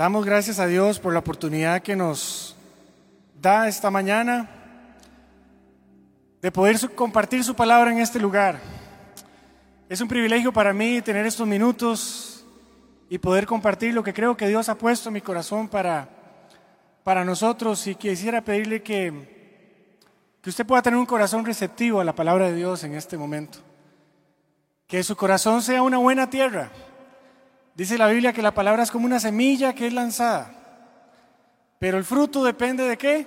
Damos gracias a Dios por la oportunidad que nos da esta mañana de poder compartir su palabra en este lugar. Es un privilegio para mí tener estos minutos y poder compartir lo que creo que Dios ha puesto en mi corazón para, para nosotros y quisiera pedirle que, que usted pueda tener un corazón receptivo a la palabra de Dios en este momento. Que su corazón sea una buena tierra Dice la Biblia que la palabra es como una semilla que es lanzada, pero el fruto depende de qué?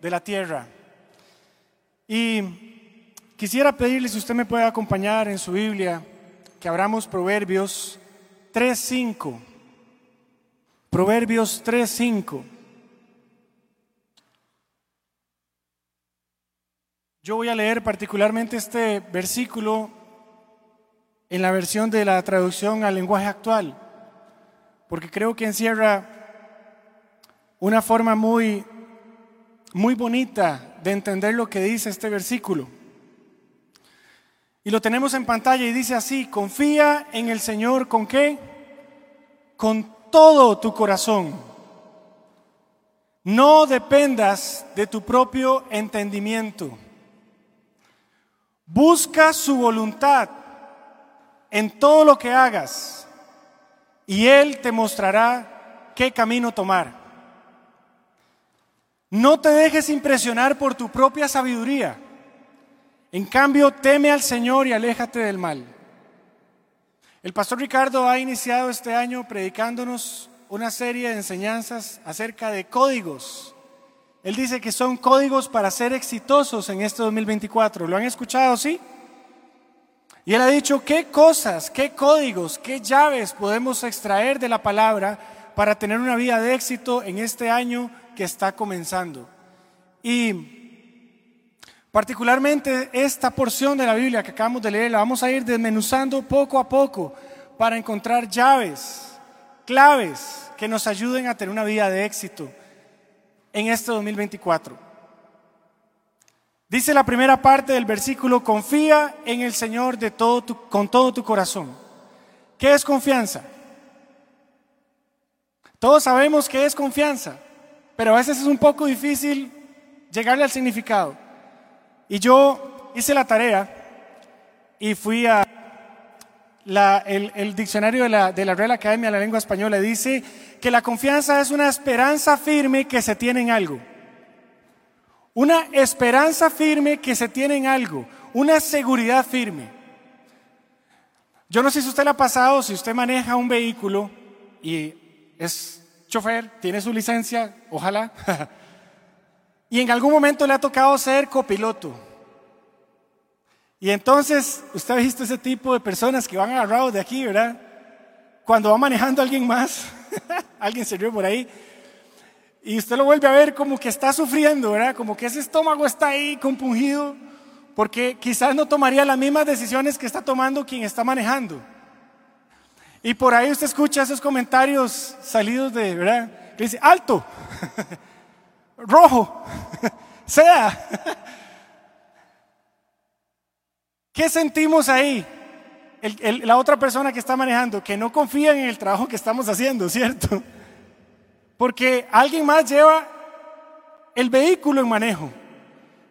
De la tierra. Y quisiera pedirle si usted me puede acompañar en su Biblia, que abramos Proverbios 3.5. Proverbios 3.5. Yo voy a leer particularmente este versículo en la versión de la traducción al lenguaje actual, porque creo que encierra una forma muy, muy bonita de entender lo que dice este versículo. Y lo tenemos en pantalla y dice así, confía en el Señor con qué? Con todo tu corazón. No dependas de tu propio entendimiento. Busca su voluntad en todo lo que hagas y Él te mostrará qué camino tomar. No te dejes impresionar por tu propia sabiduría. En cambio, teme al Señor y aléjate del mal. El pastor Ricardo ha iniciado este año predicándonos una serie de enseñanzas acerca de códigos. Él dice que son códigos para ser exitosos en este 2024. ¿Lo han escuchado, sí? Y él ha dicho qué cosas, qué códigos, qué llaves podemos extraer de la palabra para tener una vida de éxito en este año que está comenzando. Y particularmente esta porción de la Biblia que acabamos de leer la vamos a ir desmenuzando poco a poco para encontrar llaves, claves que nos ayuden a tener una vida de éxito en este 2024. Dice la primera parte del versículo, confía en el Señor de todo con todo tu corazón. ¿Qué es confianza? Todos sabemos qué es confianza, pero a veces es un poco difícil llegarle al significado. Y yo hice la tarea y fui a el, diccionario de la Real Academia de la Lengua Española. Dice que la confianza es una esperanza firme que se tiene en algo. Una esperanza firme que se tiene en algo, una seguridad firme. Yo no sé si usted le ha pasado, si usted maneja un vehículo y es chofer, tiene su licencia, ojalá, y en algún momento le ha tocado ser copiloto. Y entonces, usted ha visto ese tipo de personas que van agarrados de aquí, ¿verdad? Cuando va manejando alguien más, alguien se rió por ahí, y usted lo vuelve a ver como que está sufriendo, ¿verdad? Como que ese estómago está ahí compungido, porque quizás no tomaría las mismas decisiones que está tomando quien está manejando. Y por ahí usted escucha esos comentarios salidos de, ¿verdad? Dice, alto, rojo, sea. ¿Qué sentimos ahí? la otra persona que está manejando, que no confía en el trabajo que estamos haciendo, ¿cierto? Porque alguien más lleva el vehículo en manejo.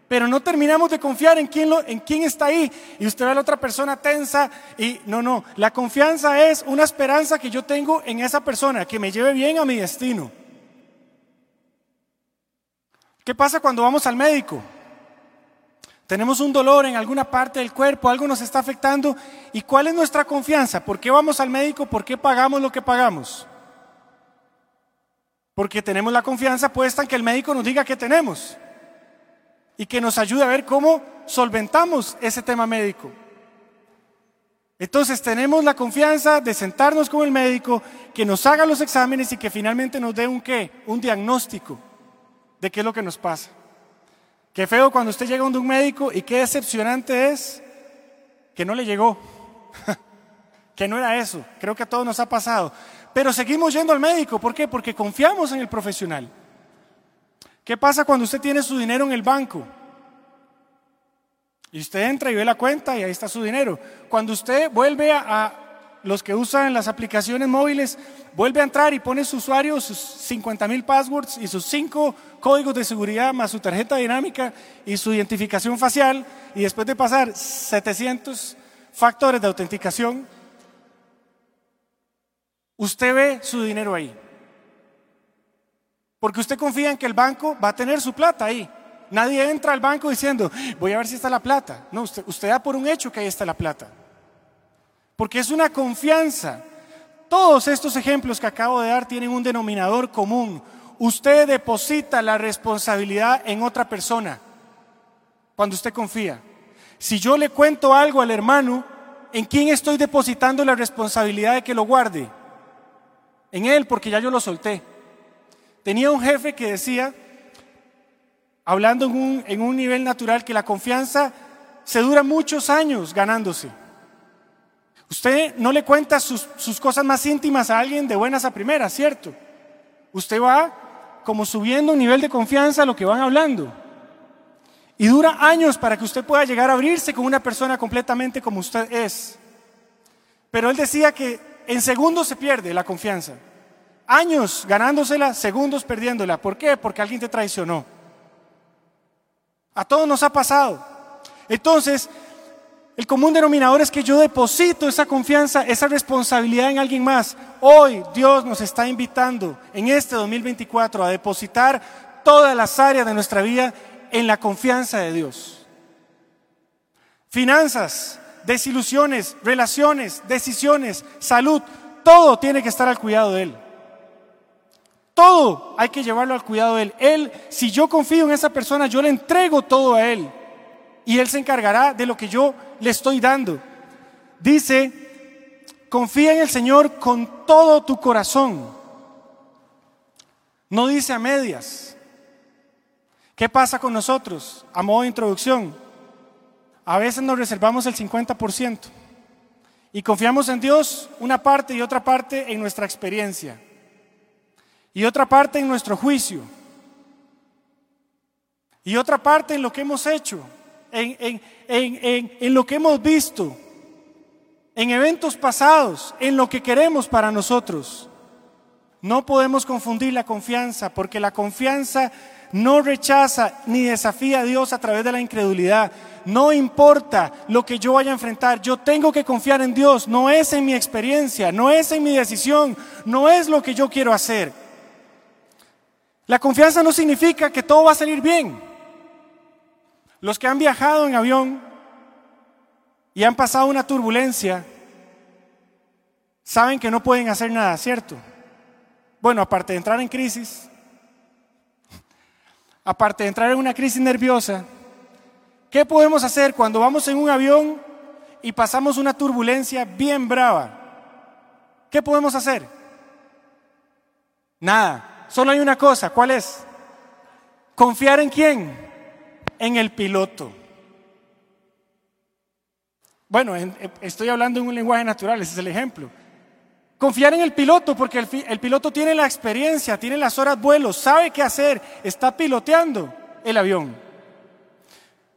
Pero no terminamos de confiar en quién, lo, en quién está ahí. Y usted ve a la otra persona tensa y no, no. La confianza es una esperanza que yo tengo en esa persona, que me lleve bien a mi destino. ¿Qué pasa cuando vamos al médico? Tenemos un dolor en alguna parte del cuerpo, algo nos está afectando. ¿Y cuál es nuestra confianza? ¿Por qué vamos al médico? ¿Por qué pagamos lo que pagamos? Porque tenemos la confianza puesta en que el médico nos diga qué tenemos y que nos ayude a ver cómo solventamos ese tema médico. Entonces tenemos la confianza de sentarnos con el médico, que nos haga los exámenes y que finalmente nos dé un qué, un diagnóstico de qué es lo que nos pasa. Qué feo cuando usted llega a un médico y qué decepcionante es que no le llegó, que no era eso. Creo que a todos nos ha pasado. Pero seguimos yendo al médico. ¿Por qué? Porque confiamos en el profesional. ¿Qué pasa cuando usted tiene su dinero en el banco? Y usted entra y ve la cuenta y ahí está su dinero. Cuando usted vuelve a, los que usan las aplicaciones móviles, vuelve a entrar y pone su usuario, sus 50 mil passwords y sus cinco códigos de seguridad más su tarjeta dinámica y su identificación facial y después de pasar 700 factores de autenticación, usted ve su dinero ahí. Porque usted confía en que el banco va a tener su plata ahí. Nadie entra al banco diciendo, voy a ver si está la plata. No, usted, usted da por un hecho que ahí está la plata. Porque es una confianza. Todos estos ejemplos que acabo de dar tienen un denominador común. Usted deposita la responsabilidad en otra persona cuando usted confía. Si yo le cuento algo al hermano, ¿en quién estoy depositando la responsabilidad de que lo guarde? En él, porque ya yo lo solté. Tenía un jefe que decía, hablando en un, en un nivel natural, que la confianza se dura muchos años ganándose. Usted no le cuenta sus, sus, cosas más íntimas a alguien de buenas a primeras, ¿cierto? Usted va como subiendo un nivel de confianza a lo que van hablando. Y dura años para que usted pueda llegar a abrirse con una persona completamente como usted es. Pero él decía que en segundos se pierde la confianza. Años ganándosela, segundos perdiéndola. ¿Por qué? Porque alguien te traicionó. A todos nos ha pasado. Entonces, el común denominador es que yo deposito esa confianza, esa responsabilidad en alguien más. Hoy Dios nos está invitando en este 2024 a depositar todas las áreas de nuestra vida en la confianza de Dios. Finanzas, desilusiones, relaciones, decisiones, salud, todo tiene que estar al cuidado de Él. Todo hay que llevarlo al cuidado de Él. Él, si yo confío en esa persona, yo le entrego todo a Él. Y Él se encargará de lo que yo le estoy dando. Dice, confía en el Señor con todo tu corazón. No dice a medias. ¿Qué pasa con nosotros? A modo de introducción, a veces nos reservamos el 50% y confiamos en Dios una parte y otra parte en nuestra experiencia y otra parte en nuestro juicio, y otra parte en lo que hemos hecho, en, en, lo que hemos visto, en eventos pasados, en lo que queremos para nosotros. No podemos confundir la confianza, porque la confianza no rechaza ni desafía a Dios a través de la incredulidad. No importa lo que yo vaya a enfrentar, yo tengo que confiar en Dios. No es en mi experiencia, no es en mi decisión, no es lo que yo quiero hacer. La confianza no significa que todo va a salir bien. Los que han viajado en avión y han pasado una turbulencia, saben que no pueden hacer nada, ¿cierto? Bueno, aparte de entrar en crisis, aparte de entrar en una crisis nerviosa, ¿qué podemos hacer cuando vamos en un avión y pasamos una turbulencia bien brava? ¿Qué podemos hacer? Nada. Solo hay una cosa, ¿cuál es? Confiar en quién? En el piloto. Bueno, estoy hablando en un lenguaje natural, ese es el ejemplo. Confiar en el piloto, porque el, piloto tiene la experiencia, tiene las horas vuelo, sabe qué hacer, está piloteando el avión.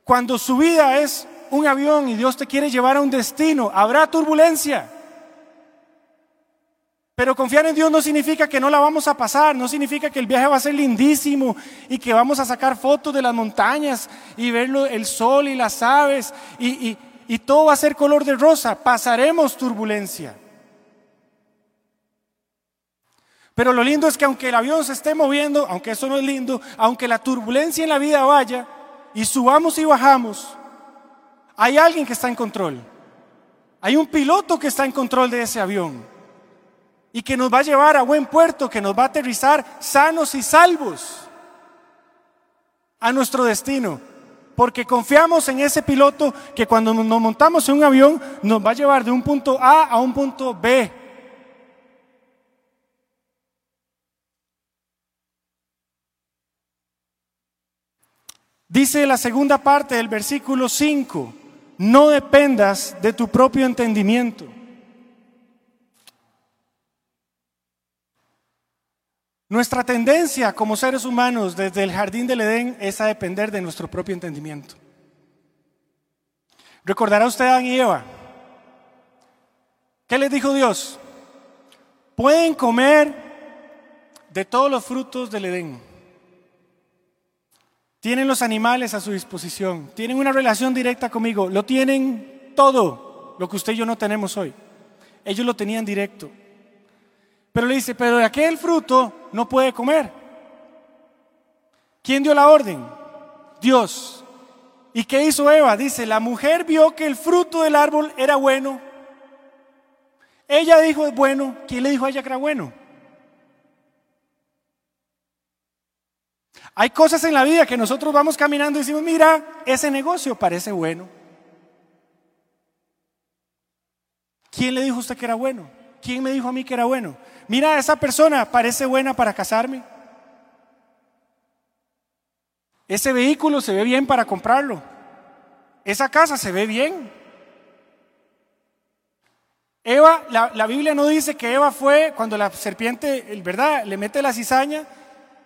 Cuando su vida es un avión y Dios te quiere llevar a un destino, habrá turbulencia. Pero confiar en Dios no significa que no la vamos a pasar, no significa que el viaje va a ser lindísimo y que vamos a sacar fotos de las montañas y ver el sol y las aves y todo va a ser color de rosa. Pasaremos turbulencia. Pero lo lindo es que aunque el avión se esté moviendo, aunque eso no es lindo, aunque la turbulencia en la vida vaya y subamos y bajamos, hay alguien que está en control. Hay un piloto que está en control de ese avión y que nos va a llevar a buen puerto, que nos va a aterrizar sanos y salvos a nuestro destino. Porque confiamos en ese piloto que cuando nos montamos en un avión nos va a llevar de un punto A a un punto B. Dice la segunda parte del versículo 5, no dependas de tu propio entendimiento. Nuestra tendencia como seres humanos desde el jardín del Edén es a depender de nuestro propio entendimiento. ¿Recordará usted a Adán y Eva? ¿Qué les dijo Dios? Pueden comer de todos los frutos del Edén. Tienen los animales a su disposición. Tienen una relación directa conmigo. Lo tienen todo, lo que usted y yo no tenemos hoy. Ellos lo tenían directo. Pero le dice, pero de aquel fruto no puede comer. ¿Quién dio la orden? Dios. ¿Y qué hizo Eva? Dice, la mujer vio que el fruto del árbol era bueno. Ella dijo, es bueno. ¿Quién le dijo a ella que era bueno? Hay cosas en la vida que nosotros vamos caminando y decimos, mira, ese negocio parece bueno. ¿Quién le dijo a usted que era bueno? ¿Quién me dijo a mí que era bueno? Mira, esa persona parece buena para casarme. Ese vehículo se ve bien para comprarlo. Esa casa se ve bien. Eva, la, la, Biblia no dice que Eva fue cuando la serpiente, ¿verdad? Le mete la cizaña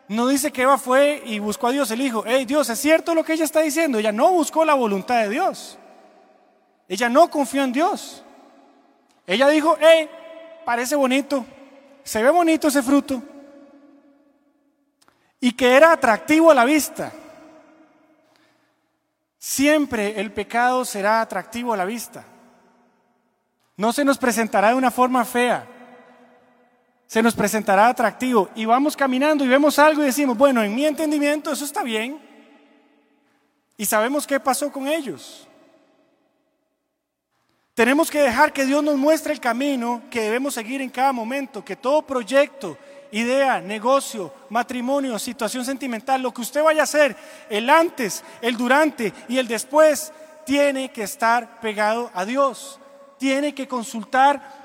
no dice que Eva fue y buscó a Dios. el hijo hey Dios, ¿es cierto lo que ella está diciendo? Ella no buscó la voluntad de Dios. Ella no confió en Dios. Ella dijo, hey, parece bonito, se ve bonito ese fruto. Y que era atractivo a la vista. Siempre el pecado será atractivo a la vista. No se nos presentará de una forma fea se nos presentará atractivo y vamos caminando y vemos algo y decimos, bueno, en mi entendimiento eso está bien. Y sabemos qué pasó con ellos. Tenemos que dejar que Dios nos muestre el camino que debemos seguir en cada momento, que todo proyecto, idea, negocio, matrimonio, situación sentimental, lo que usted vaya a hacer, el antes, el durante y el después, tiene que estar pegado a Dios. Tiene que consultar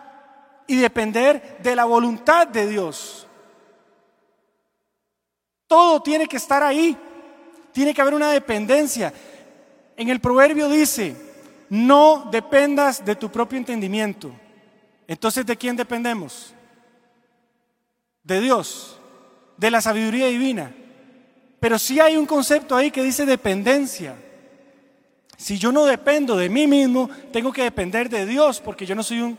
y depender de la voluntad de Dios. Todo tiene que estar ahí. Tiene que haber una dependencia. En el proverbio dice, no dependas de tu propio entendimiento. Entonces, ¿de quién dependemos? De Dios, de la sabiduría divina. Pero sí hay un concepto ahí que dice dependencia. Si yo no dependo de mí mismo, tengo que depender de Dios, porque yo no soy un,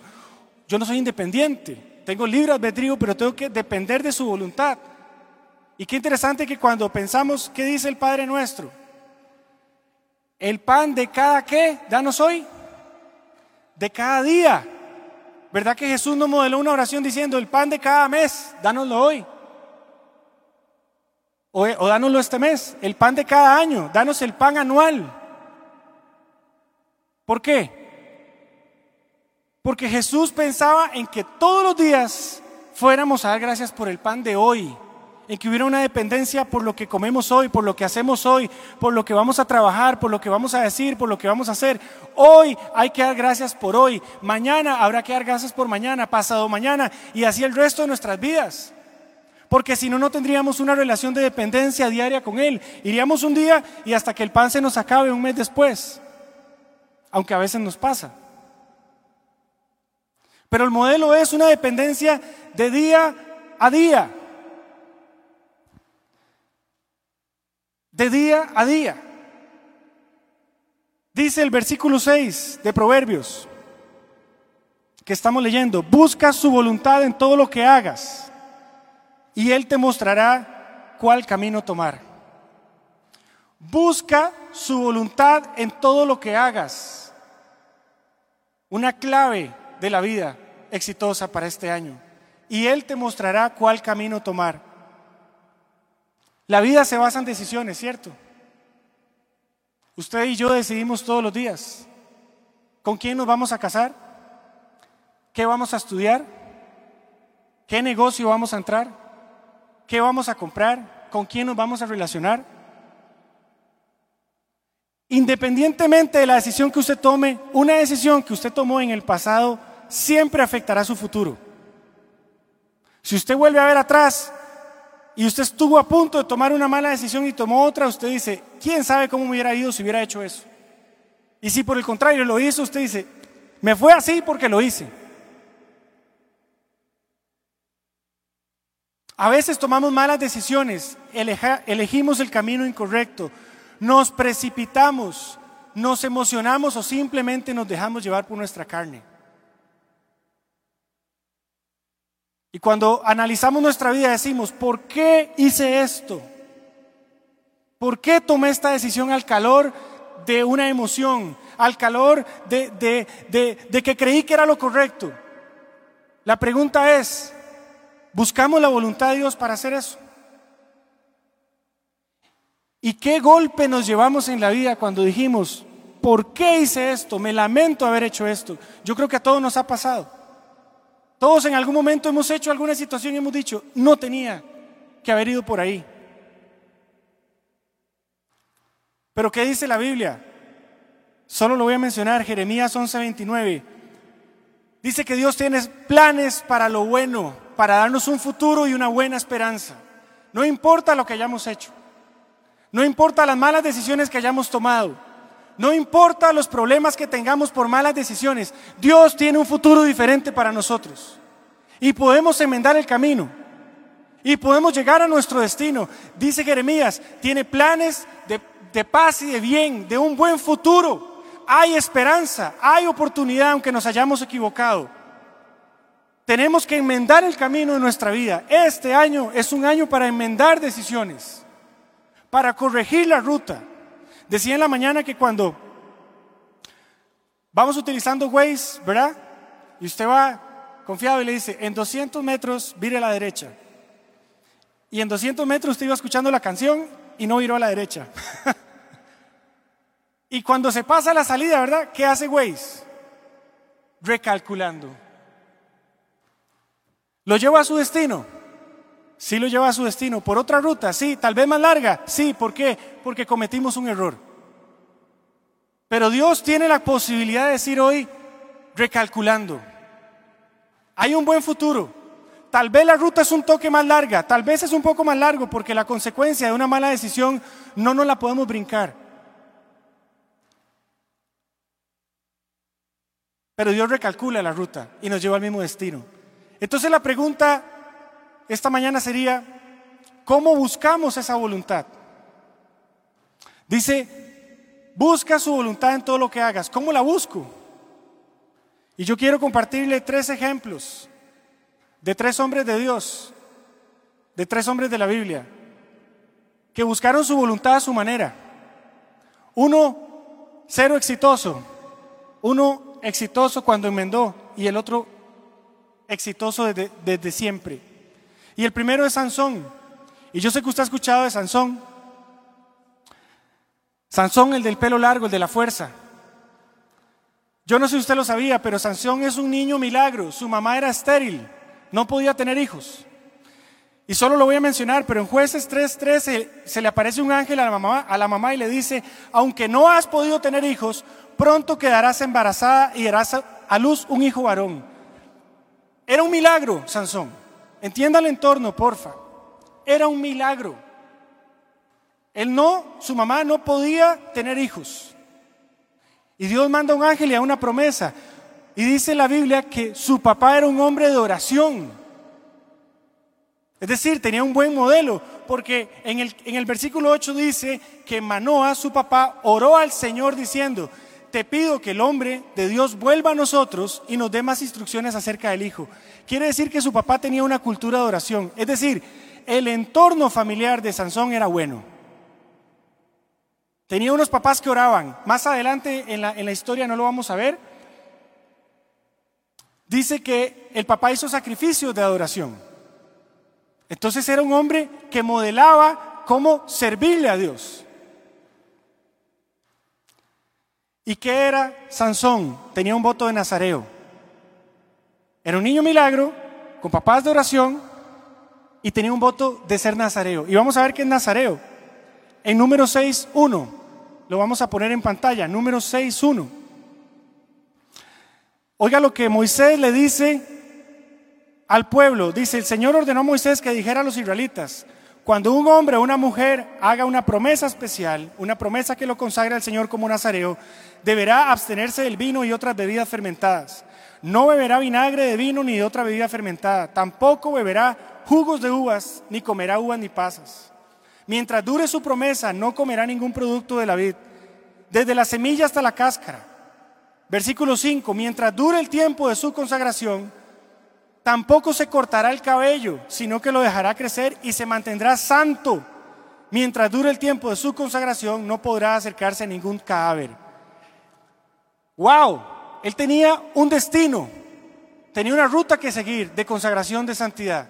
yo no soy independiente, tengo libre albedrío, pero tengo que depender de su voluntad. Y qué interesante que cuando pensamos, ¿qué dice el Padre nuestro? El pan de cada qué, danos hoy, de cada día. ¿Verdad que Jesús nos modeló una oración diciendo, el pan de cada mes, dánoslo hoy? O, o este mes, el pan de cada año, danos el pan anual. ¿Por qué? Porque Jesús pensaba en que todos los días fuéramos a dar gracias por el pan de hoy, en que hubiera una dependencia por lo que comemos hoy, por lo que hacemos hoy, por lo que vamos a trabajar, por lo que vamos a decir, por lo que vamos a hacer. Hoy hay que dar gracias por hoy, mañana habrá que dar gracias por mañana, pasado mañana y así el resto de nuestras vidas. Porque si no, no tendríamos una relación de dependencia diaria con Él. Iríamos un día y hasta que el pan se nos acabe un mes después, aunque a veces nos pasa. Pero el modelo es una dependencia de día a día. De día a día. Dice el versículo 6 de Proverbios que estamos leyendo, busca su voluntad en todo lo que hagas y Él te mostrará cuál camino tomar. Busca su voluntad en todo lo que hagas. Una clave de la vida exitosa para este año. Y Él te mostrará cuál camino tomar. La vida se basa en decisiones, ¿cierto? Usted y yo decidimos todos los días con quién nos vamos a casar, qué vamos a estudiar, qué negocio vamos a entrar, qué vamos a comprar, con quién nos vamos a relacionar. Independientemente de la decisión que usted tome, una decisión que usted tomó en el pasado siempre afectará su futuro. Si usted vuelve a ver atrás y usted estuvo a punto de tomar una mala decisión y tomó otra, usted dice, ¿quién sabe cómo me hubiera ido si hubiera hecho eso? Y si por el contrario lo hizo, usted dice, me fue así porque lo hice. A veces tomamos malas decisiones, elegimos el camino incorrecto, nos precipitamos, nos emocionamos o simplemente nos dejamos llevar por nuestra carne. Y cuando analizamos nuestra vida decimos, ¿por qué hice esto? ¿Por qué tomé esta decisión al calor de una emoción, al calor de, de, que creí que era lo correcto? La pregunta es, ¿buscamos la voluntad de Dios para hacer eso? ¿Y qué golpe nos llevamos en la vida cuando dijimos, ¿por qué hice esto? Me lamento haber hecho esto. Yo creo que a todos nos ha pasado. Todos en algún momento hemos hecho alguna situación y hemos dicho, no tenía que haber ido por ahí. Pero ¿qué dice la Biblia? Solo lo voy a mencionar, Jeremías 11:29. Dice que Dios tiene planes para lo bueno, para darnos un futuro y una buena esperanza. No importa lo que hayamos hecho. No importa las malas decisiones que hayamos tomado. No importa los problemas que tengamos por malas decisiones. Dios tiene un futuro diferente para nosotros. Y podemos enmendar el camino. Y podemos llegar a nuestro destino. Dice Jeremías, tiene planes de, de paz y de bien, de un buen futuro. Hay esperanza, hay oportunidad aunque nos hayamos equivocado. Tenemos que enmendar el camino de nuestra vida. Este año es un año para enmendar decisiones para corregir la ruta. Decía en la mañana que cuando vamos utilizando Waze, ¿verdad? Y usted va confiado y le dice, en 200 metros vire a la derecha. Y en 200 metros usted iba escuchando la canción y no viró a la derecha. y cuando se pasa la salida, ¿verdad? ¿Qué hace Waze? Recalculando. Lo lleva a su destino. Sí lo lleva a su destino. Por otra ruta, sí. Tal vez más larga, sí. ¿Por qué? Porque cometimos un error. Pero Dios tiene la posibilidad de decir hoy, recalculando, hay un buen futuro. Tal vez la ruta es un toque más larga, tal vez es un poco más largo porque la consecuencia de una mala decisión no nos la podemos brincar. Pero Dios recalcula la ruta y nos lleva al mismo destino. Entonces la pregunta esta mañana sería, ¿cómo buscamos esa voluntad? Dice, busca su voluntad en todo lo que hagas. ¿Cómo la busco? Y yo quiero compartirle tres ejemplos de tres hombres de Dios, de tres hombres de la Biblia, que buscaron su voluntad a su manera. Uno, cero exitoso. Uno exitoso cuando enmendó y el otro exitoso desde, desde siempre. Y el primero es Sansón. Y yo sé que usted ha escuchado de Sansón. Sansón, el del pelo largo, el de la fuerza. Yo no sé si usted lo sabía, pero Sansón es un niño milagro. Su mamá era estéril, no podía tener hijos. Y solo lo voy a mencionar, pero en jueces 3.13 se le aparece un ángel a la, mamá, a la mamá y le dice, aunque no has podido tener hijos, pronto quedarás embarazada y darás a luz un hijo varón. Era un milagro, Sansón. Entienda el entorno, porfa. Era un milagro. Él no, su mamá no podía tener hijos. Y Dios manda un ángel y a una promesa. Y dice la Biblia que su papá era un hombre de oración. Es decir, tenía un buen modelo, porque en el, en el versículo 8 dice que Manoa, su papá, oró al Señor diciendo, te pido que el hombre de Dios vuelva a nosotros y nos dé más instrucciones acerca del Hijo. Quiere decir que su papá tenía una cultura de oración. Es decir, el entorno familiar de Sansón era bueno. Tenía unos papás que oraban. Más adelante en la, en la historia no lo vamos a ver. Dice que el papá hizo sacrificios de adoración. Entonces era un hombre que modelaba cómo servirle a Dios. ¿Y qué era Sansón? Tenía un voto de nazareo. Era un niño milagro, con papás de oración, y tenía un voto de ser nazareo. Y vamos a ver qué es nazareo. En número 6.1, lo vamos a poner en pantalla, número 6.1. Oiga lo que Moisés le dice al pueblo. Dice, el Señor ordenó a Moisés que dijera a los israelitas, cuando un hombre o una mujer haga una promesa especial, una promesa que lo consagra al Señor como nazareo, deberá abstenerse del vino y otras bebidas fermentadas. No beberá vinagre de vino ni de otra bebida fermentada. Tampoco beberá jugos de uvas, ni comerá uvas ni pasas. Mientras dure su promesa, no comerá ningún producto de la vid, desde la semilla hasta la cáscara. Versículo 5. Mientras dure el tiempo de su consagración, Tampoco se cortará el cabello, sino que lo dejará crecer y se mantendrá santo. Mientras dure el tiempo de su consagración, no podrá acercarse a ningún cadáver. ¡Wow! Él tenía un destino, tenía una ruta que seguir de consagración de santidad.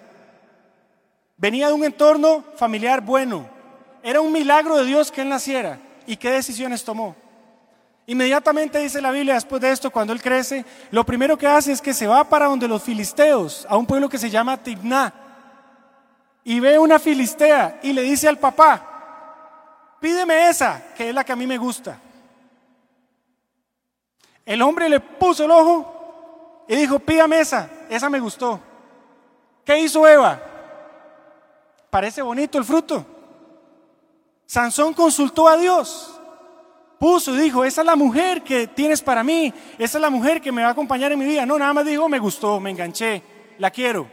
Venía de un entorno familiar bueno. Era un milagro de Dios que él naciera. ¿Y qué decisiones tomó? Inmediatamente dice la Biblia, después de esto, cuando él crece, lo primero que hace es que se va para donde los filisteos, a un pueblo que se llama Tibná, y ve una filistea y le dice al papá, pídeme esa, que es la que a mí me gusta. El hombre le puso el ojo y dijo, pídame esa, esa me gustó. ¿Qué hizo Eva? Parece bonito el fruto. Sansón consultó a Dios puso dijo, esa es la mujer que tienes para mí, esa es la mujer que me va a acompañar en mi vida. No, nada más dijo, me gustó, me enganché, la quiero.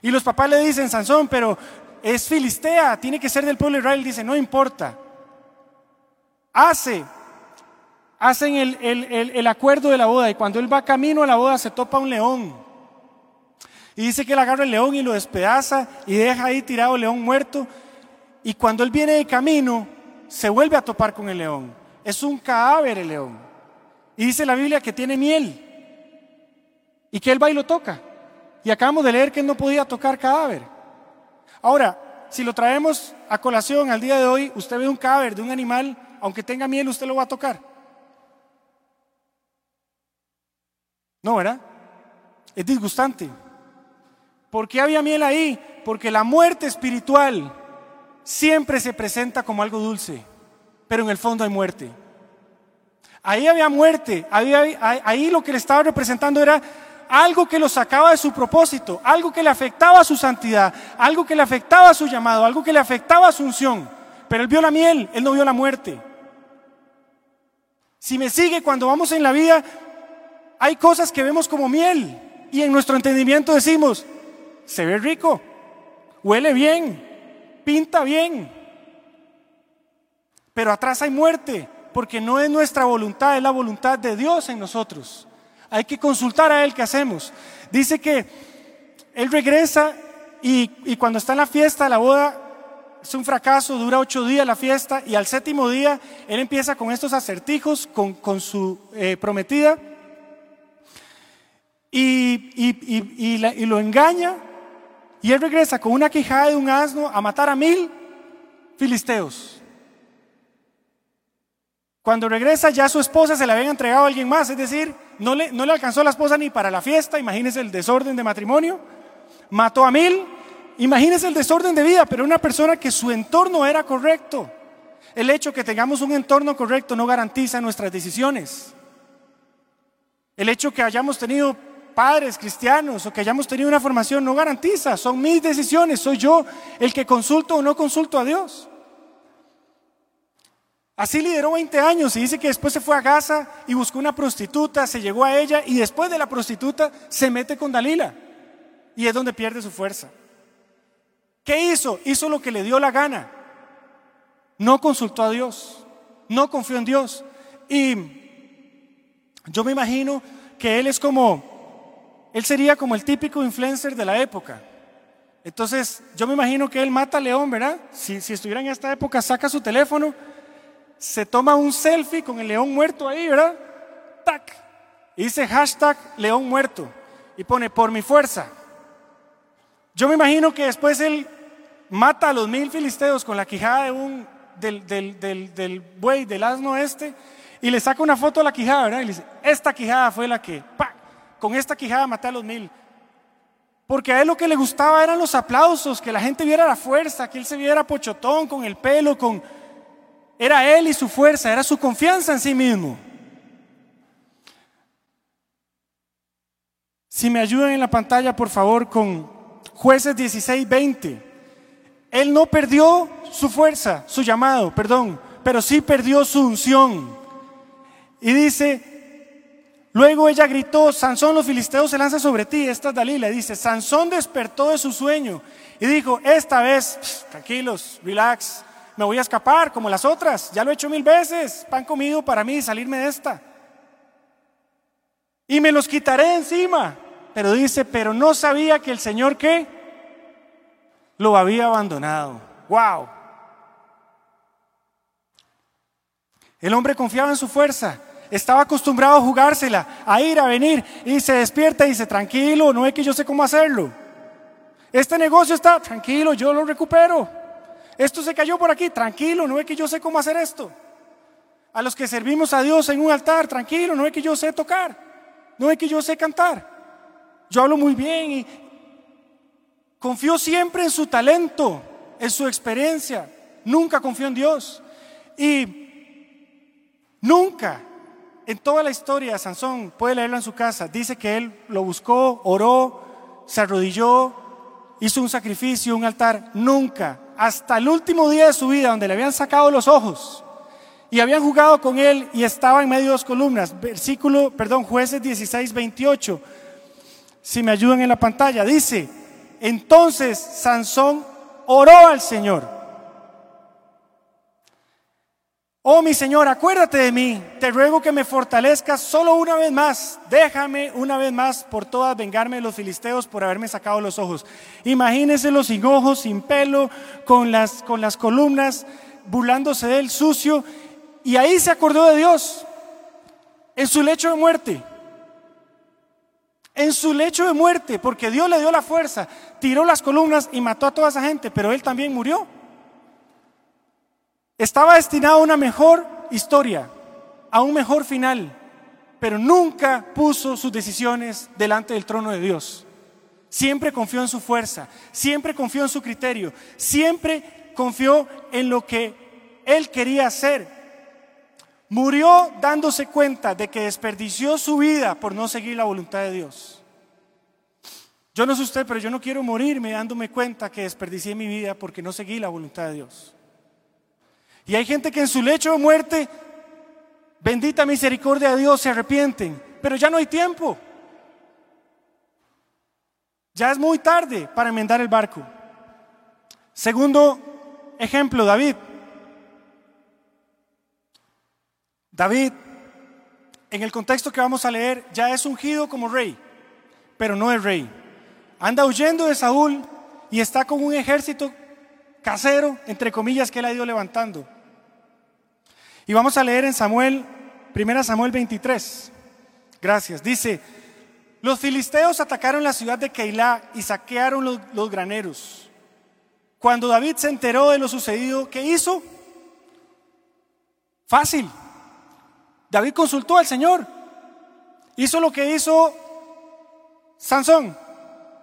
Y los papás le dicen, Sansón, pero es filistea, tiene que ser del pueblo de Israel. Dice, no importa. Hace, hacen el, el acuerdo de la boda y cuando él va camino a la boda se topa un león. Y dice que él agarra el león y lo despedaza y deja ahí tirado el león muerto. Y cuando él viene de camino, se vuelve a topar con el león. Es un cadáver el león. Y dice la Biblia que tiene miel. Y que él va y lo toca. Y acabamos de leer que él no podía tocar cadáver. Ahora, si lo traemos a colación al día de hoy, usted ve un cadáver de un animal, aunque tenga miel, usted lo va a tocar. No, ¿verdad? Es disgustante. ¿Por qué había miel ahí? Porque la muerte espiritual siempre se presenta como algo dulce, pero en el fondo hay muerte. Ahí había muerte, ahí, lo que le estaba representando era algo que lo sacaba de su propósito, algo que le afectaba a su santidad, algo que le afectaba a su llamado, algo que le afectaba a su unción. Pero él vio la miel, él no vio la muerte. Si me sigue, cuando vamos en la vida, hay cosas que vemos como miel y en nuestro entendimiento decimos, se ve rico, huele bien, pinta bien, pero atrás hay muerte, porque no es nuestra voluntad, es la voluntad de Dios en nosotros. Hay que consultar a Él qué hacemos. Dice que Él regresa y, cuando está en la fiesta, la boda es un fracaso, dura ocho días la fiesta y al séptimo día Él empieza con estos acertijos con, su eh, prometida y, y lo engaña y él regresa con una quijada de un asno a matar a mil filisteos. Cuando regresa ya su esposa se la había entregado a alguien más, es decir, no le, no le alcanzó la esposa ni para la fiesta, imagínese el desorden de matrimonio, mató a mil, imagínese el desorden de vida, pero una persona que su entorno era correcto. El hecho que tengamos un entorno correcto no garantiza nuestras decisiones. El hecho que hayamos tenido padres cristianos o que hayamos tenido una formación no garantiza, son mis decisiones, soy yo el que consulto o no consulto a Dios. Así lideró 20 años y dice que después se fue a Gaza y buscó una prostituta, se llegó a ella y después de la prostituta se mete con Dalila y es donde pierde su fuerza. ¿Qué hizo? Hizo lo que le dio la gana. No consultó a Dios, no confió en Dios. Y yo me imagino que él es como él sería como el típico influencer de la época. Entonces, yo me imagino que él mata a León, ¿verdad? Si, si estuviera en esta época, saca su teléfono, se toma un selfie con el león muerto ahí, ¿verdad? ¡Tac! Y dice hashtag león muerto. Y pone por mi fuerza. Yo me imagino que después él mata a los mil filisteos con la quijada de un, del, del, del, del buey, del asno este, y le saca una foto a la quijada, ¿verdad? Y le dice, esta quijada fue la que, ¡pac! Con esta quijada maté a los mil. Porque a él lo que le gustaba eran los aplausos, que la gente viera la fuerza, que él se viera pochotón con el pelo, con... Era él y su fuerza, era su confianza en sí mismo. Si me ayudan en la pantalla, por favor, con jueces 16, 20. Él no perdió su fuerza, su llamado, perdón, pero sí perdió su unción. Y dice, Luego ella gritó, Sansón, los filisteos se lanzan sobre ti. Esta es Dalila, dice, Sansón despertó de su sueño y dijo, esta vez, tranquilos, relax, me voy a escapar como las otras, ya lo he hecho mil veces, pan comido para mí salirme de esta. Y me los quitaré encima. pero dice, pero no sabía que el Señor qué? Lo había abandonado. ¡Wow! El hombre confiaba en su fuerza, estaba acostumbrado a jugársela, a ir, a venir, y se despierta y dice, tranquilo, no es que yo sé cómo hacerlo. Este negocio está, tranquilo, yo lo recupero. Esto se cayó por aquí, tranquilo, no es que yo sé cómo hacer esto. A los que servimos a Dios en un altar, tranquilo, no es que yo sé tocar, no es que yo sé cantar. Yo hablo muy bien y confío siempre en su talento, en su experiencia. Nunca confío en Dios. Y Nunca en toda la historia Sansón, puede leerlo en su casa, dice que él lo buscó, oró, se arrodilló, hizo un sacrificio, un altar. Nunca, hasta el último día de su vida, donde le habían sacado los ojos y habían jugado con él y estaba en medio de dos columnas. Versículo, perdón, jueces 16, 28. Si me ayudan en la pantalla, dice, entonces Sansón oró al Señor Oh mi Señor, acuérdate de mí, te ruego que me fortalezcas solo una vez más, déjame una vez más por todas vengarme de los filisteos por haberme sacado los ojos. Imagínenselo sin ojos, sin pelo, con las, con las columnas, burlándose de él, sucio, y ahí se acordó de Dios, en su lecho de muerte. En su lecho de muerte, porque Dios le dio la fuerza, tiró las columnas y mató a toda esa gente, pero él también murió. Estaba destinado a una mejor historia, a un mejor final, pero nunca puso sus decisiones delante del trono de Dios. Siempre confió en su fuerza, siempre confió en su criterio, siempre confió en lo que él quería hacer. Murió dándose cuenta de que desperdició su vida por no seguir la voluntad de Dios. Yo no sé usted, pero yo no quiero morirme dándome cuenta que desperdicié mi vida porque no seguí la voluntad de Dios. Y hay gente que en su lecho de muerte, bendita misericordia de Dios, se arrepienten, pero ya no hay tiempo. Ya es muy tarde para enmendar el barco. Segundo ejemplo, David. David, en el contexto que vamos a leer, ya es ungido como rey, pero no es rey. Anda huyendo de Saúl y está con un ejército casero, entre comillas, que él ha ido levantando. Y vamos a leer en Samuel, 1 Samuel 23. Gracias. Dice, los filisteos atacaron la ciudad de Keilah y saquearon los, los graneros. Cuando David se enteró de lo sucedido, ¿qué hizo? Fácil. David consultó al Señor. Hizo lo que hizo Sansón.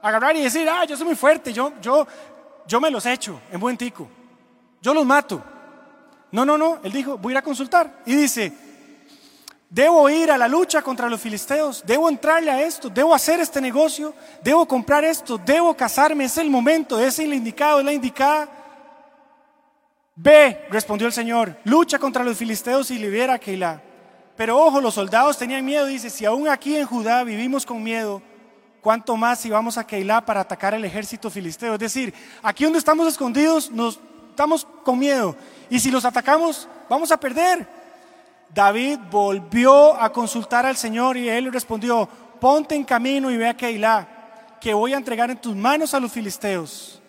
Agarrar y decir, ah, yo soy muy fuerte, yo, yo, yo me los echo en buen tico. Yo los mato. No, no, no, él dijo, voy a ir a consultar. Y dice, debo ir a la lucha contra los filisteos, debo entrarle a esto, debo hacer este negocio, debo comprar esto, debo casarme, es el momento, es el indicado, es la indicada. Ve, respondió el Señor, lucha contra los filisteos y libera a Keilah. Pero ojo, los soldados tenían miedo, dice, si aún aquí en Judá vivimos con miedo, ¿cuánto más si vamos a Keilah para atacar el ejército filisteo? Es decir, aquí donde estamos escondidos nos estamos con miedo. Y si los atacamos, vamos a perder. David volvió a consultar al Señor y él respondió, ponte en camino y ve a Keilah, que voy a entregar en tus manos a los filisteos.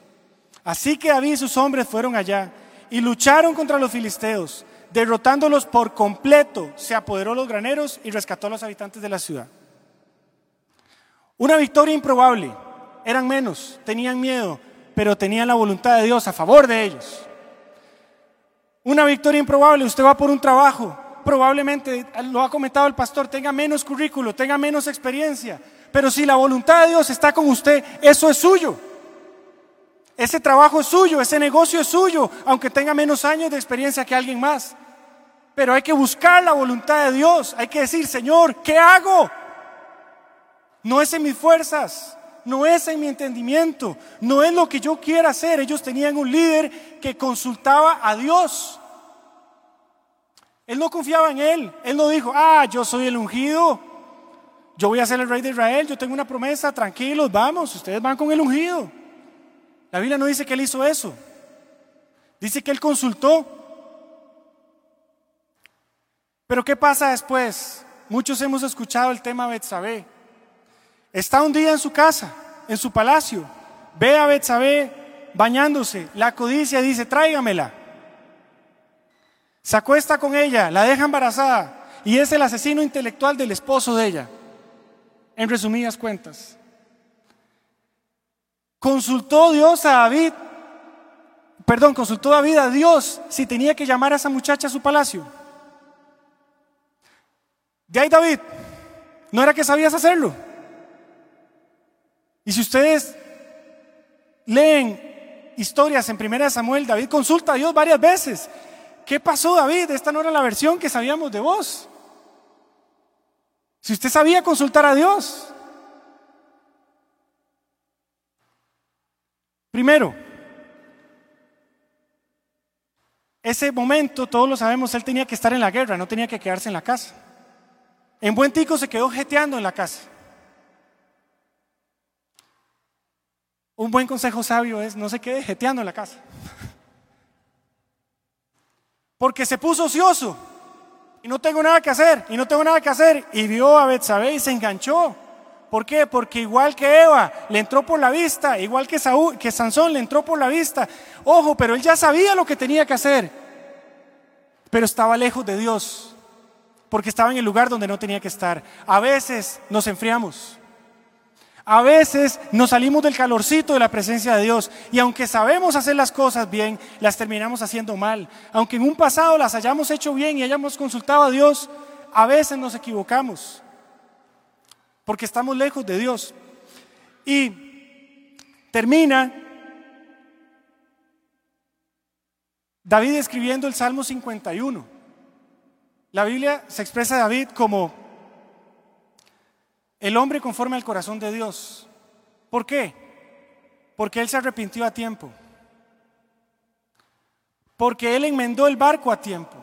Así que David y sus hombres fueron allá y lucharon contra los filisteos, derrotándolos por completo. Se apoderó los graneros y rescató a los habitantes de la ciudad. Una victoria improbable. Eran menos, tenían miedo, pero tenían la voluntad de Dios a favor de ellos. Una victoria improbable, usted va por un trabajo, probablemente, lo ha comentado el pastor, tenga menos currículo, tenga menos experiencia, pero si la voluntad de Dios está con usted, eso es suyo. Ese trabajo es suyo, ese negocio es suyo, aunque tenga menos años de experiencia que alguien más. Pero hay que buscar la voluntad de Dios, hay que decir, Señor, ¿qué hago? No es en mis fuerzas, no es en mi entendimiento, no es lo que yo quiera hacer. Ellos tenían un líder que consultaba a Dios. Él no confiaba en él. Él no dijo, ah, yo soy el ungido. Yo voy a ser el rey de Israel. Yo tengo una promesa. Tranquilos, vamos. Ustedes van con el ungido. La Biblia no dice que él hizo eso. Dice que él consultó. Pero ¿qué pasa después? Muchos hemos escuchado el tema Betsabé. Está un día en su casa, en su palacio, ve a Betsabé bañándose, la codicia dice, tráigamela. Se acuesta con ella, la deja embarazada y es el asesino intelectual del esposo de ella. En resumidas cuentas. Consultó Dios a David, perdón, consultó David a Dios si tenía que llamar a esa muchacha a su palacio. De ahí David, ¿no era que sabías hacerlo? Y si ustedes leen historias en Primera Samuel, David consulta a Dios varias veces. ¿Qué pasó David? Esta no era la versión que sabíamos de vos. Si usted sabía consultar a Dios. Primero, ese momento, todos lo sabemos, él tenía que estar en la guerra, no tenía que quedarse en la casa. En buen tico se quedó jeteando en la casa. Un buen consejo sabio es no se quede jeteando en la casa. Porque se puso ocioso y no tengo nada que hacer, y no tengo nada que hacer. Y vio a Betsabé y se enganchó. ¿Por qué? Porque igual que Eva le entró por la vista, igual que, Saúl, que Sansón le entró por la vista. Ojo, pero él ya sabía lo que tenía que hacer, pero estaba lejos de Dios, porque estaba en el lugar donde no tenía que estar. A veces nos enfriamos. A veces nos salimos del calorcito de la presencia de Dios y aunque sabemos hacer las cosas bien, las terminamos haciendo mal. Aunque en un pasado las hayamos hecho bien y hayamos consultado a Dios, a veces nos equivocamos porque estamos lejos de Dios. Y termina David escribiendo el Salmo 51. La Biblia se expresa a David como el hombre conforme al corazón de Dios. ¿Por qué? Porque él se arrepintió a tiempo. Porque él enmendó el barco a tiempo.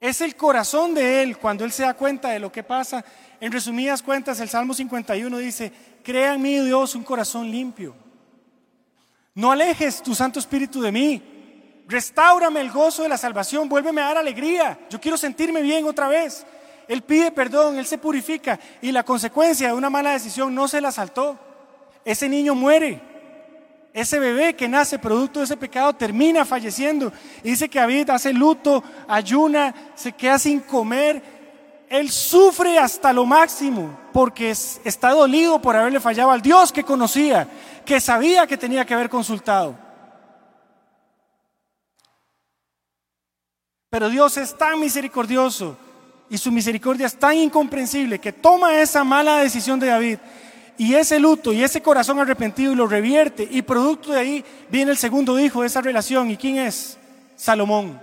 Es el corazón de él cuando él se da cuenta de lo que pasa. En resumidas cuentas, el Salmo 51 dice, crea en mí, Dios, un corazón limpio. No alejes tu Santo Espíritu de mí. Restáurame el gozo de la salvación. Vuélveme a dar alegría. Yo quiero sentirme bien otra vez. Él pide perdón, él se purifica y la consecuencia de una mala decisión no se la saltó. Ese niño muere. Ese bebé que nace producto de ese pecado termina falleciendo. Dice que David hace luto, ayuna, se queda sin comer. Él sufre hasta lo máximo porque está dolido por haberle fallado al Dios que conocía, que sabía que tenía que haber consultado. Pero Dios es tan misericordioso y su misericordia es tan incomprensible que toma esa mala decisión de David y ese luto y ese corazón arrepentido y lo revierte y producto de ahí viene el segundo hijo de esa relación. ¿Y quién es? Salomón.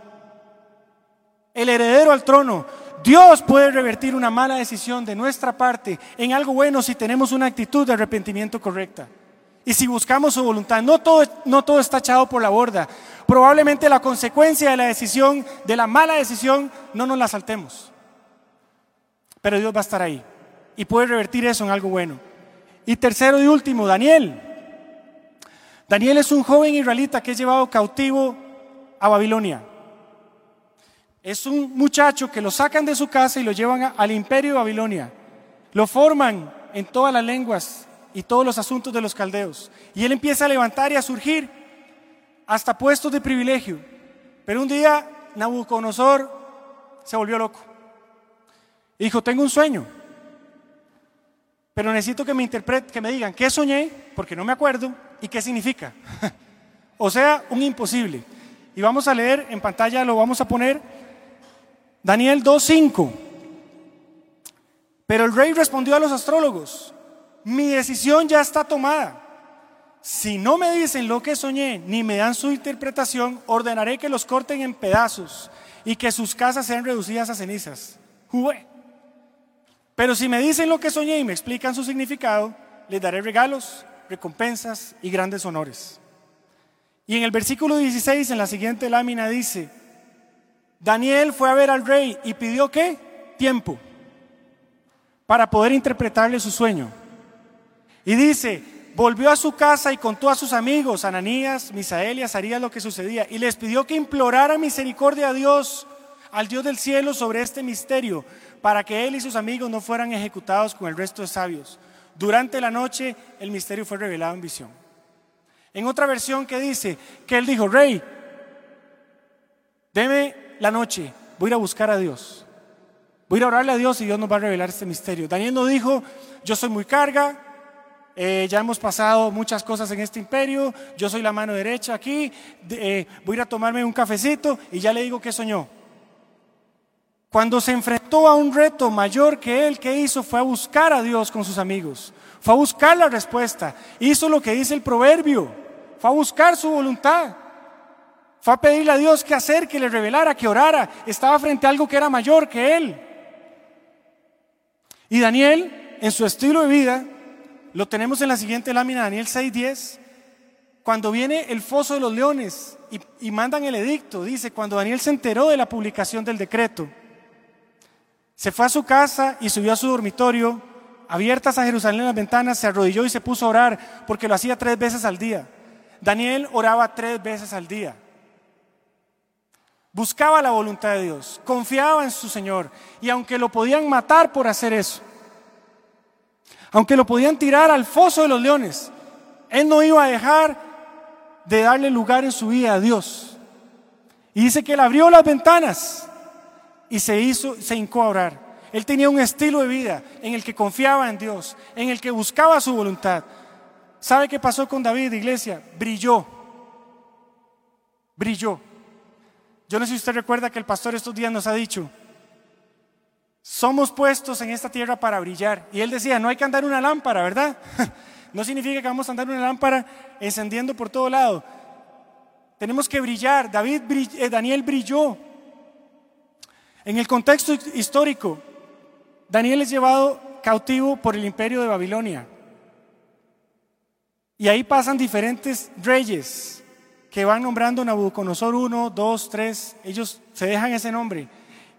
El heredero al trono. Dios puede revertir una mala decisión de nuestra parte en algo bueno si tenemos una actitud de arrepentimiento correcta. Y si buscamos su voluntad, no todo, no todo está echado por la borda. Probablemente la consecuencia de la decisión, de la mala decisión, no nos la saltemos. Pero Dios va a estar ahí y puede revertir eso en algo bueno. Y tercero y último, Daniel. Daniel es un joven israelita que es llevado cautivo a Babilonia. Es un muchacho que lo sacan de su casa y lo llevan al imperio de Babilonia. Lo forman en todas las lenguas y todos los asuntos de los caldeos. Y él empieza a levantar y a surgir hasta puestos de privilegio. Pero un día Nabucodonosor se volvió loco. Dijo, tengo un sueño, pero necesito que me interpreten, que me digan qué soñé, porque no me acuerdo, y qué significa. o sea, un imposible. Y vamos a leer en pantalla, lo vamos a poner, Daniel 2.5. Pero el rey respondió a los astrólogos, mi decisión ya está tomada. Si no me dicen lo que soñé, ni me dan su interpretación, ordenaré que los corten en pedazos y que sus casas sean reducidas a cenizas. Jugué. Pero si me dicen lo que soñé y me explican su significado, les daré regalos, recompensas y grandes honores. Y en el versículo 16, en la siguiente lámina dice, Daniel fue a ver al rey y pidió qué? Tiempo para poder interpretarle su sueño. Y dice, volvió a su casa y contó a sus amigos, Ananías, Misael y Azarías lo que sucedía, y les pidió que implorara misericordia a Dios, al Dios del cielo, sobre este misterio, para que él y sus amigos no fueran ejecutados con el resto de sabios. Durante la noche el misterio fue revelado en visión. En otra versión que dice que él dijo, rey, deme la noche, voy a ir a buscar a Dios. Voy a a orarle a Dios y Dios nos va a revelar este misterio. Daniel no dijo, yo soy muy carga, eh, ya hemos pasado muchas cosas en este imperio, yo soy la mano derecha aquí, eh, voy a ir a tomarme un cafecito y ya le digo que soñó. Cuando se enfrentó a un reto mayor que él, ¿qué hizo? Fue a buscar a Dios con sus amigos. Fue a buscar la respuesta. Hizo lo que dice el proverbio. Fue a buscar su voluntad. Fue a pedirle a Dios qué hacer, que le revelara, que orara. Estaba frente a algo que era mayor que él. Y Daniel, en su estilo de vida, lo tenemos en la siguiente lámina, Daniel 6:10, cuando viene el foso de los leones y, y mandan el edicto, dice, cuando Daniel se enteró de la publicación del decreto, se fue a su casa y subió a su dormitorio, abiertas a Jerusalén las ventanas, se arrodilló y se puso a orar, porque lo hacía tres veces al día. Daniel oraba tres veces al día. Buscaba la voluntad de Dios, confiaba en su Señor, y aunque lo podían matar por hacer eso, aunque lo podían tirar al foso de los leones, él no iba a dejar de darle lugar en su vida a Dios. Y dice que él abrió las ventanas y se hizo, se hincó a orar. Él tenía un estilo de vida en el que confiaba en Dios, en el que buscaba su voluntad. ¿Sabe qué pasó con David, iglesia? Brilló. Brilló. Yo no sé si usted recuerda que el pastor estos días nos ha dicho, somos puestos en esta tierra para brillar. Y él decía, no hay que andar una lámpara, ¿verdad? no significa que vamos a andar una lámpara encendiendo por todo lado. Tenemos que brillar. David, eh, Daniel brilló en el contexto histórico, Daniel es llevado cautivo por el imperio de Babilonia. Y ahí pasan diferentes reyes que van nombrando Nabucodonosor 1, 2, 3. Ellos se dejan ese nombre.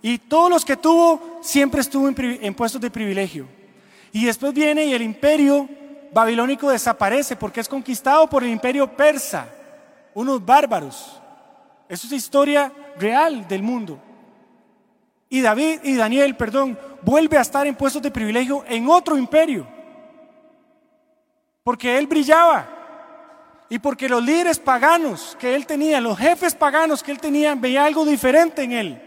Y todos los que tuvo siempre estuvo en, puestos de privilegio. Y después viene y el imperio babilónico desaparece porque es conquistado por el imperio persa, unos bárbaros. Eso es historia real del mundo. Y David y Daniel, perdón, vuelve a estar en puestos de privilegio en otro imperio. Porque él brillaba. Y porque los líderes paganos que él tenía, los jefes paganos que él tenía, veía algo diferente en él.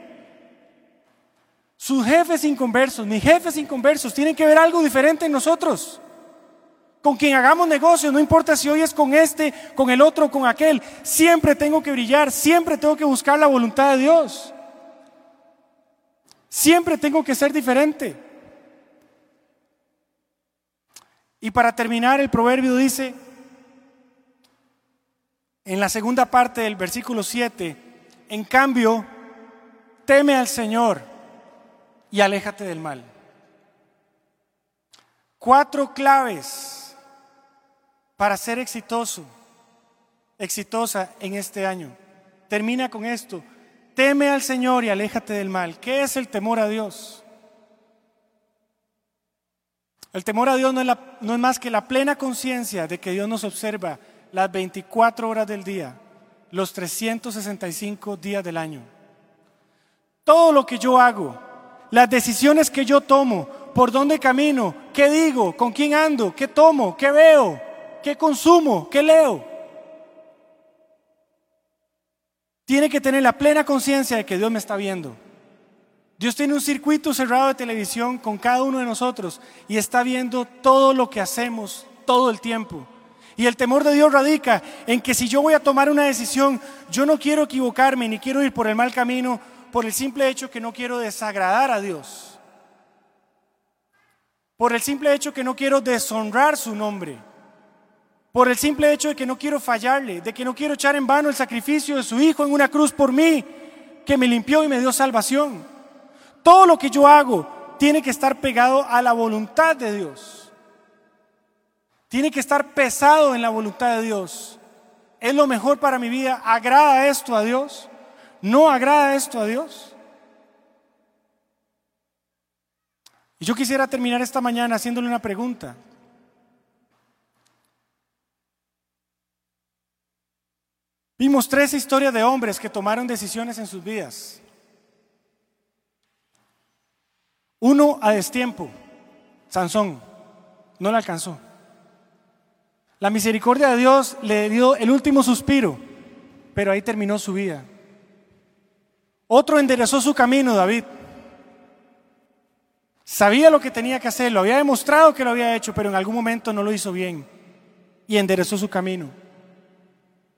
Sus jefes inconversos, mis jefes inconversos, tienen que ver algo diferente en nosotros. Con quien hagamos negocios, no importa si hoy es con este, con el otro, con aquel, siempre tengo que brillar, siempre tengo que buscar la voluntad de Dios. Siempre tengo que ser diferente. Y para terminar, el proverbio dice, en la segunda parte del versículo 7, en cambio, teme al Señor y aléjate del mal. Cuatro claves para ser exitoso, exitosa en este año. Termina con esto. Teme al Señor y aléjate del mal. ¿Qué es el temor a Dios? El temor a Dios no es, más que la plena conciencia de que Dios nos observa las 24 horas del día, los 365 días del año. Todo lo que yo hago, las decisiones que yo tomo, por dónde camino, qué digo, con quién ando, qué tomo, qué veo, qué consumo, qué leo, tiene que tener la plena conciencia de que Dios me está viendo. Dios tiene un circuito cerrado de televisión con cada uno de nosotros y está viendo todo lo que hacemos todo el tiempo. Y el temor de Dios radica en que si yo voy a tomar una decisión, yo no quiero equivocarme ni quiero ir por el mal camino por el simple hecho que no quiero desagradar a Dios. Por el simple hecho que no quiero deshonrar su nombre por el simple hecho de que no quiero fallarle, de que no quiero echar en vano el sacrificio de su Hijo en una cruz por mí, que me limpió y me dio salvación. Todo lo que yo hago tiene que estar pegado a la voluntad de Dios. Tiene que estar pesado en la voluntad de Dios. ¿Es lo mejor para mi vida? ¿Agrada esto a Dios? ¿No agrada esto a Dios? Y yo quisiera terminar esta mañana haciéndole una pregunta. Vimos tres historias de hombres que tomaron decisiones en sus vidas. Uno a destiempo, Sansón. no le alcanzó. La misericordia de Dios le dio el último suspiro, pero ahí terminó su vida. Otro enderezó su camino, David. Sabía lo que tenía que hacer, lo había demostrado que lo había hecho, pero en algún momento no lo hizo bien y enderezó su camino.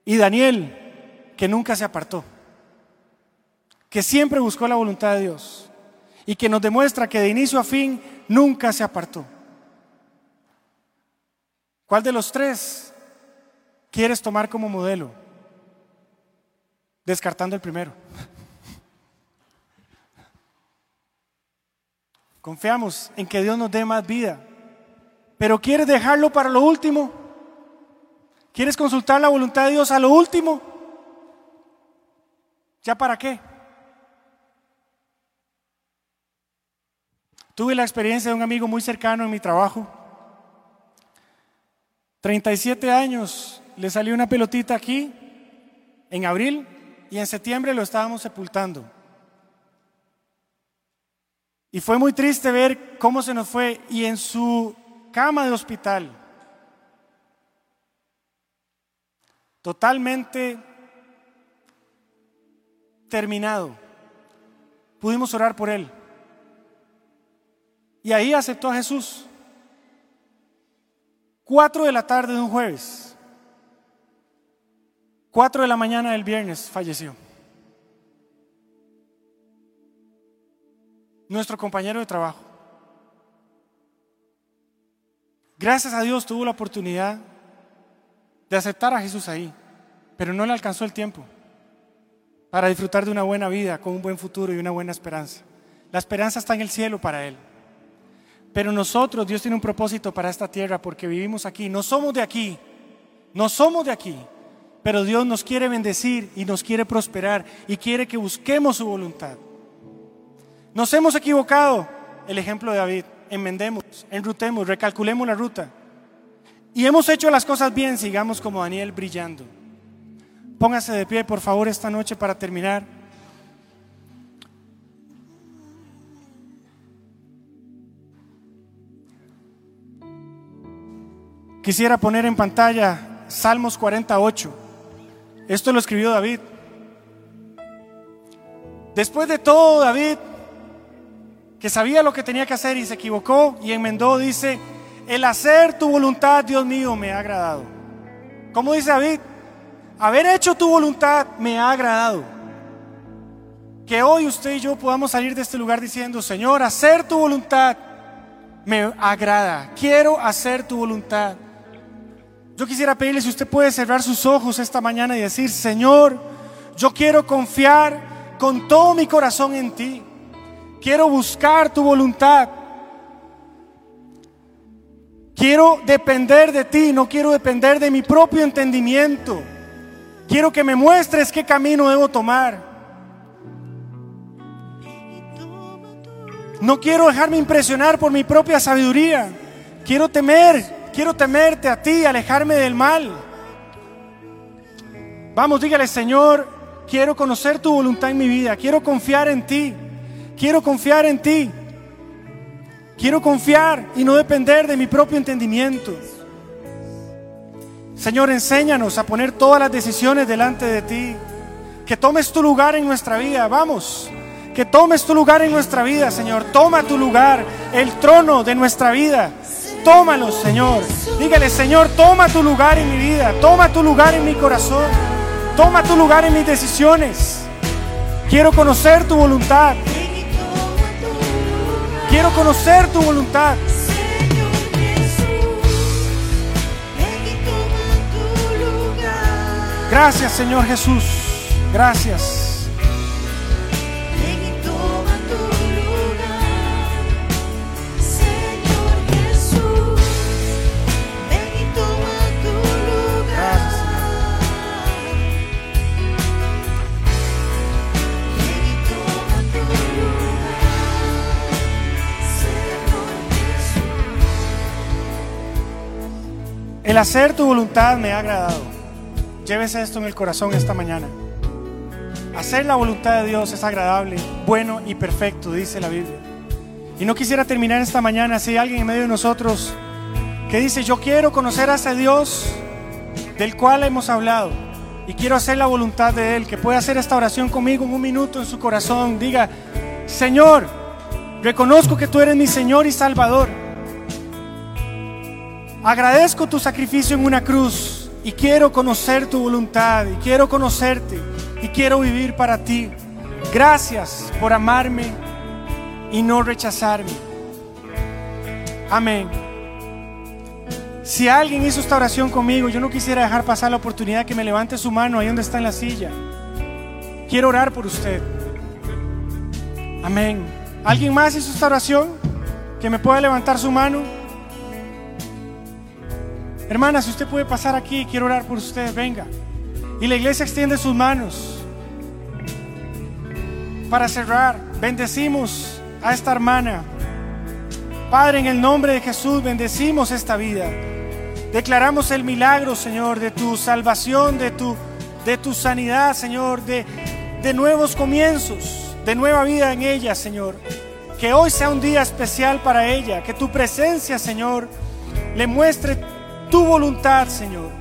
Y Daniel, que nunca se apartó, que siempre buscó la voluntad de Dios y que nos demuestra que de inicio a fin nunca se apartó. ¿Cuál de los tres quieres tomar como modelo? Descartando el primero. Confiamos en que Dios nos dé más vida. Pero ¿quieres dejarlo para lo último? ¿Quieres consultar la voluntad de Dios a lo último? ¿Ya para qué? Tuve la experiencia de un amigo muy cercano en mi trabajo. 37 años, le salió una pelotita aquí en abril y en septiembre lo estábamos sepultando. Y fue muy triste ver cómo se nos fue y en su cama de hospital, totalmente terminado, pudimos orar por él. Y ahí aceptó a Jesús. Cuatro de la tarde de un jueves. Cuatro de la mañana del viernes falleció. nuestro compañero de trabajo. Gracias a Dios tuvo la oportunidad de aceptar a Jesús ahí, pero no le alcanzó el tiempo para disfrutar de una buena vida, con un buen futuro y una buena esperanza. La esperanza está en el cielo para él. Pero nosotros, Dios tiene un propósito para esta tierra porque vivimos aquí. No somos de aquí, no somos de aquí, pero Dios nos quiere bendecir y nos quiere prosperar y quiere que busquemos su voluntad. Nos hemos equivocado, el ejemplo de David, enmendemos, enrutemos, recalculemos la ruta. Y hemos hecho las cosas bien, sigamos como Daniel brillando. Póngase de pie, por favor, esta noche para terminar. Quisiera poner en pantalla Salmos 48. Esto lo escribió David. Después de todo, David que sabía lo que tenía que hacer y se equivocó y enmendó, dice, el hacer tu voluntad, Dios mío, me ha agradado. ¿Cómo dice David? Haber hecho tu voluntad me ha agradado. Que hoy usted y yo podamos salir de este lugar diciendo, Señor, hacer tu voluntad me agrada. Quiero hacer tu voluntad. Yo quisiera pedirle si usted puede cerrar sus ojos esta mañana y decir, Señor, yo quiero confiar con todo mi corazón en ti. Quiero buscar tu voluntad. Quiero depender de ti, no quiero depender de mi propio entendimiento. Quiero que me muestres qué camino debo tomar. No quiero dejarme impresionar por mi propia sabiduría. Quiero temer, quiero temerte a ti, alejarme del mal. Vamos, dígale, Señor, quiero conocer tu voluntad en mi vida, quiero confiar en ti. Quiero confiar en ti. Quiero confiar y no depender de mi propio entendimiento. Señor, enséñanos a poner todas las decisiones delante de ti. Que tomes tu lugar en nuestra vida. Vamos. Que tomes tu lugar en nuestra vida, Señor. Toma tu lugar, el trono de nuestra vida. Tómalo, Señor. Dígale, Señor, toma tu lugar en mi vida. Toma tu lugar en mi corazón. Toma tu lugar en mis decisiones. Quiero conocer tu voluntad. Quiero conocer tu voluntad. Gracias Señor Jesús. Gracias. El hacer tu voluntad me ha agradado. Llévese esto en el corazón esta mañana. Hacer la voluntad de Dios es agradable, bueno y perfecto, dice la Biblia. Y no quisiera terminar esta mañana si hay alguien en medio de nosotros que dice, yo quiero conocer a ese Dios del cual hemos hablado y quiero hacer la voluntad de Él, que pueda hacer esta oración conmigo en un minuto en su corazón. Diga, Señor, reconozco que tú eres mi Señor y Salvador. Agradezco tu sacrificio en una cruz y quiero conocer tu voluntad y quiero conocerte y quiero vivir para ti. Gracias por amarme y no rechazarme. Amén. Si alguien hizo esta oración conmigo, yo no quisiera dejar pasar la oportunidad que me levante su mano ahí donde está en la silla. Quiero orar por usted. Amén. ¿Alguien más hizo esta oración? Que me pueda levantar su mano. Hermana, si usted puede pasar aquí, quiero orar por usted, venga. Y la iglesia extiende sus manos. Para cerrar, bendecimos a esta hermana. Padre, en el nombre de Jesús, bendecimos esta vida. Declaramos el milagro, Señor, de tu salvación, de tu, de tu sanidad, Señor, de, de nuevos comienzos, de nueva vida en ella, Señor. Que hoy sea un día especial para ella, que tu presencia, Señor, le muestre tu voluntad, Señor.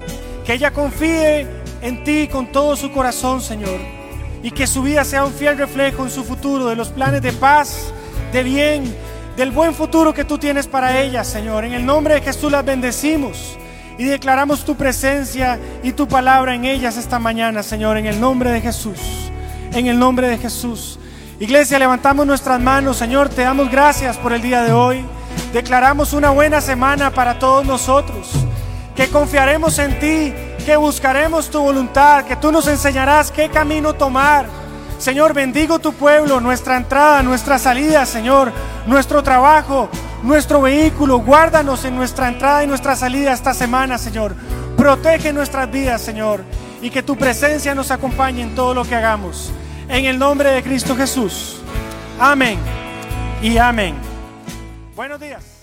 Que ella confíe en ti con todo su corazón, Señor. Y que su vida sea un fiel reflejo en su futuro de los planes de paz, de bien, del buen futuro que tú tienes para ella, Señor. En el nombre de Jesús las bendecimos y declaramos tu presencia y tu palabra en ellas esta mañana, Señor, en el nombre de Jesús. En el nombre de Jesús. Iglesia, levantamos nuestras manos, Señor, te damos gracias por el día de hoy. Declaramos una buena semana para todos nosotros, que confiaremos en ti, que buscaremos tu voluntad, que tú nos enseñarás qué camino tomar. Señor, bendigo tu pueblo, nuestra entrada, nuestra salida, Señor, nuestro trabajo, nuestro vehículo. Guárdanos en nuestra entrada y nuestra salida esta semana, Señor. Protege nuestras vidas, Señor. Y que tu presencia nos acompañe en todo lo que hagamos. En el nombre de Cristo Jesús. Amén y amén. Buenos días.